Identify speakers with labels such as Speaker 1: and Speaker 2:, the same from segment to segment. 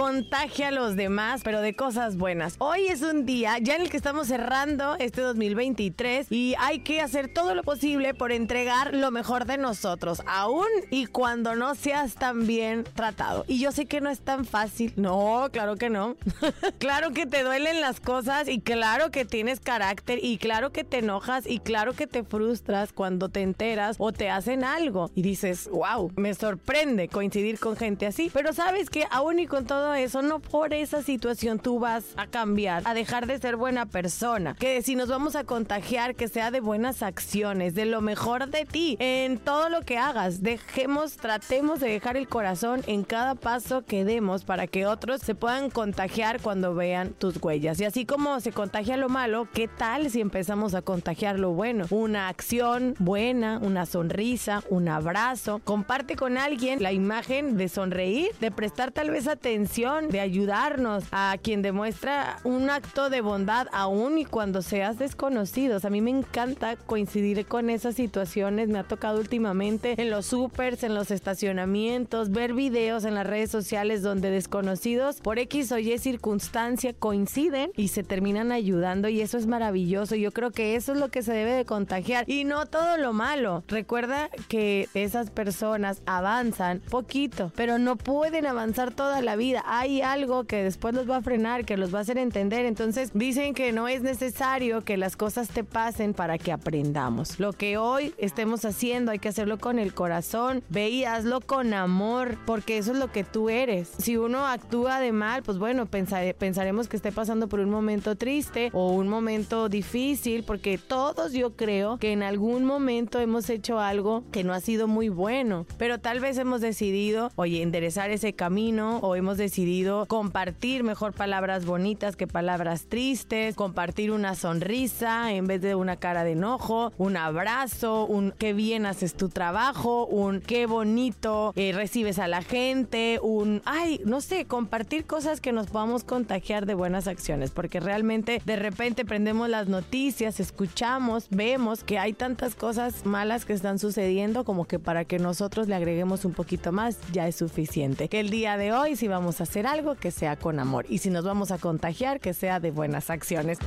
Speaker 1: Contagia a los demás, pero de cosas buenas. Hoy es un día ya en el que estamos cerrando este 2023 y hay que hacer todo lo posible por entregar lo mejor de nosotros, aún y cuando no seas tan bien tratado. Y yo sé que no es tan fácil. No, claro que no. claro que te duelen las cosas y claro que tienes carácter y claro que te enojas y claro que te frustras cuando te enteras o te hacen algo y dices, wow, me sorprende coincidir con gente así. Pero sabes que aún y con todo eso, no por esa situación tú vas a cambiar, a dejar de ser buena persona. Que si nos vamos a contagiar, que sea de buenas acciones, de lo mejor de ti, en todo lo que hagas. Dejemos, tratemos de dejar el corazón en cada paso que demos para que otros se puedan contagiar cuando vean tus huellas. Y así como se contagia lo malo, ¿qué tal si empezamos a contagiar lo bueno? Una acción buena, una sonrisa, un abrazo. Comparte con alguien la imagen de sonreír, de prestar tal vez atención de ayudarnos a quien demuestra un acto de bondad aún y cuando seas desconocidos. A mí me encanta coincidir con esas situaciones. Me ha tocado últimamente en los supers, en los estacionamientos, ver videos en las redes sociales donde desconocidos por X o Y circunstancia coinciden y se terminan ayudando y eso es maravilloso. Yo creo que eso es lo que se debe de contagiar y no todo lo malo. Recuerda que esas personas avanzan poquito, pero no pueden avanzar toda la vida hay algo que después los va a frenar, que los va a hacer entender. Entonces dicen que no es necesario que las cosas te pasen para que aprendamos. Lo que hoy estemos haciendo hay que hacerlo con el corazón. Ve y hazlo con amor, porque eso es lo que tú eres. Si uno actúa de mal, pues bueno, pensaremos que esté pasando por un momento triste o un momento difícil, porque todos yo creo que en algún momento hemos hecho algo que no ha sido muy bueno, pero tal vez hemos decidido, oye, enderezar ese camino o hemos decidido decidido compartir mejor palabras bonitas que palabras tristes, compartir una sonrisa en vez de una cara de enojo, un abrazo, un qué bien haces tu trabajo, un qué bonito eh, recibes a la gente, un, ay, no sé, compartir cosas que nos podamos contagiar de buenas acciones, porque realmente de repente prendemos las noticias, escuchamos, vemos que hay tantas cosas malas que están sucediendo como que para que nosotros le agreguemos un poquito más ya es suficiente. Que el día de hoy si vamos hacer algo que sea con amor y si nos vamos a contagiar que sea de buenas acciones.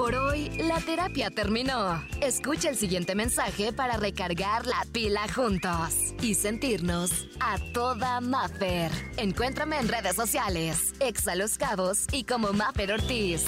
Speaker 2: Por hoy, la terapia terminó. Escucha el siguiente mensaje para recargar la pila juntos y sentirnos a toda Maffer. Encuéntrame en redes sociales, Exa Los Cabos y como Maffer Ortiz.